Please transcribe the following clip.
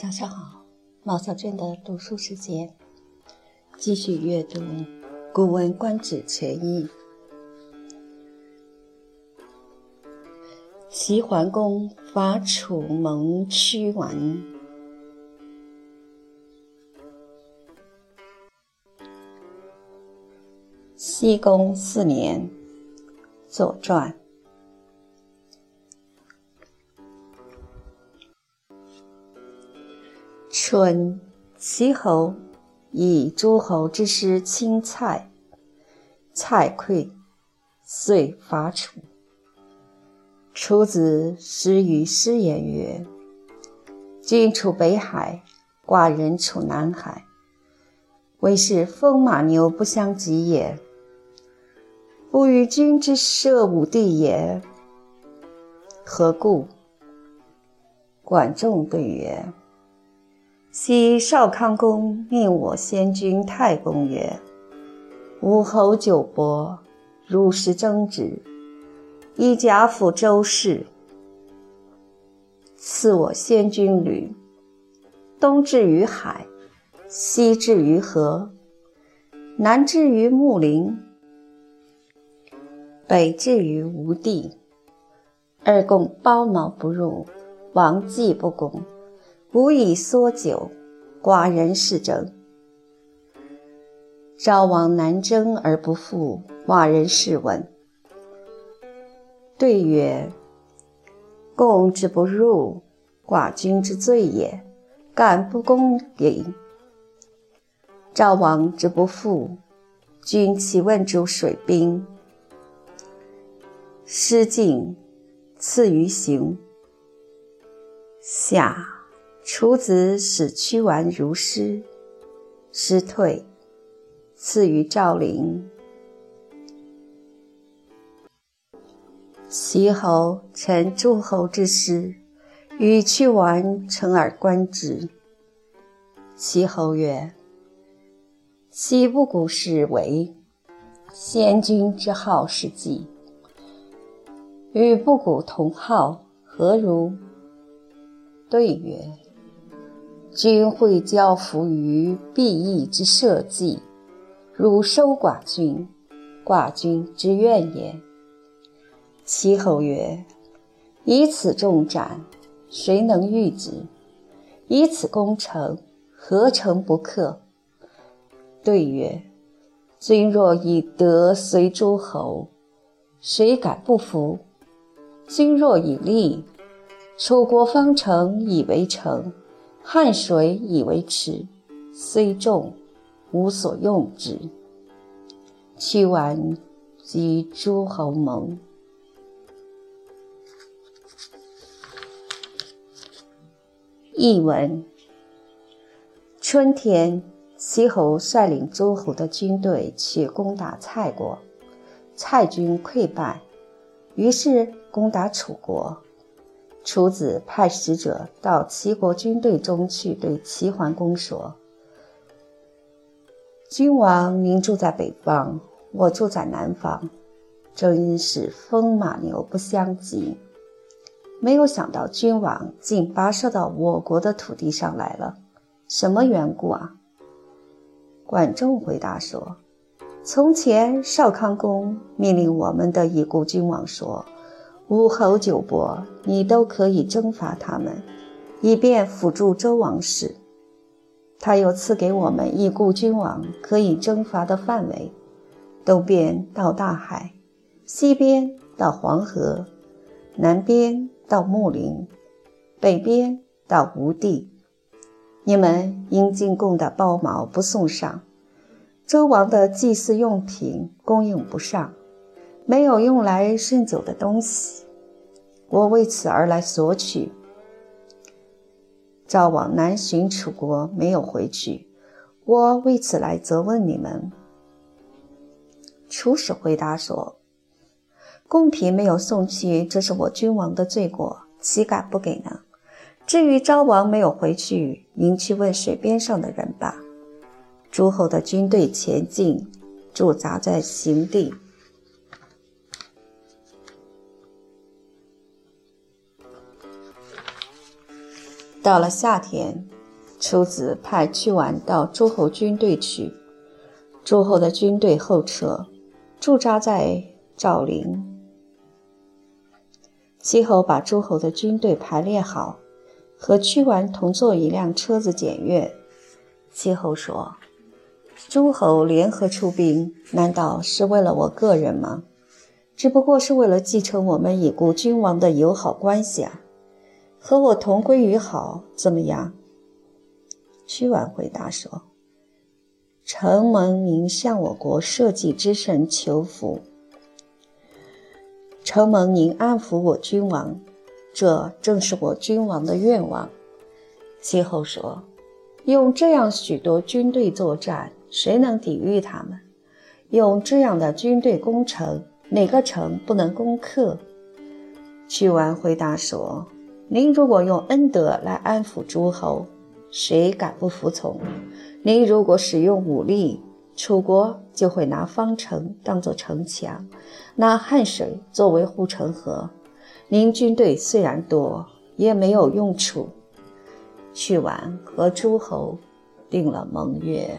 早上好，毛小娟的读书时间，继续阅读《古文观止全译》。齐桓公伐楚盟屈完。西公四年，《左传》。春，齐侯以诸侯之师侵蔡，蔡溃，遂伐楚。楚子师于师言曰：“君处北海，寡人处南海，为是风马牛不相及也。不与君之射武地也，何故？”管仲对曰。昔少康公命我先君太公曰：“武侯九伯，汝实争执，以甲辅周氏。赐我先君旅，东至于海，西至于河，南至于穆陵，北至于吴地。二共包茅不入，王祭不攻。”吾以缩酒，寡人是争。昭王南征而不复，寡人是闻。对曰：共之不入，寡君之罪也。敢不攻也。昭王之不复，君其问诸水兵。失敬，次于行。下。楚子使屈完如师，师退，赐于赵陵。齐侯乘诸侯之师，与屈完乘而观之。齐侯曰：“岂不古是为先君之好事迹？与不古同好，何如？”对曰。君会交服于必义之社稷，汝收寡君，寡君之怨也。齐侯曰：“以此重斩，谁能御之？以此攻城，何城不克？”对曰：“君若以德随诸侯，谁敢不服？君若以利，楚国方城以为城。”汉水以为池，虽众，无所用之。屈完及诸侯盟。译文：春天，齐侯率领诸侯的军队去攻打蔡国，蔡军溃败，于是攻打楚国。楚子派使者到齐国军队中去，对齐桓公说：“君王您住在北方，我住在南方，正因是风马牛不相及。没有想到君王竟跋涉到我国的土地上来了，什么缘故啊？”管仲回答说：“从前少康公命令我们的已故君王说。”武侯九伯，你都可以征伐他们，以便辅助周王室。他又赐给我们已故君王可以征伐的范围：东边到大海，西边到黄河，南边到穆陵，北边到吴地。你们应进贡的包茅不送上，周王的祭祀用品供应不上。没有用来盛酒的东西，我为此而来索取。赵往南巡楚国，没有回去，我为此来责问你们。楚使回答说：“贡品没有送去，这是我君王的罪过，岂敢不给呢？至于昭王没有回去，您去问水边上的人吧。”诸侯的军队前进，驻扎在行地。到了夏天，楚子派屈完到诸侯军队去，诸侯的军队后撤，驻扎在赵陵。齐侯把诸侯的军队排列好，和屈完同坐一辆车子检阅。齐侯说：“诸侯联合出兵，难道是为了我个人吗？只不过是为了继承我们已故君王的友好关系啊！和我同归于好，怎么样？”屈完回答说：“承蒙您向我国社稷之神求福，承蒙您安抚我君王，这正是我君王的愿望。”其后说：“用这样许多军队作战，谁能抵御他们？用这样的军队攻城，哪个城不能攻克？”屈完回答说：“您如果用恩德来安抚诸侯。”谁敢不服从？您如果使用武力，楚国就会拿方城当做城墙，拿汉水作为护城河。您军队虽然多，也没有用处。去完和诸侯定了盟约。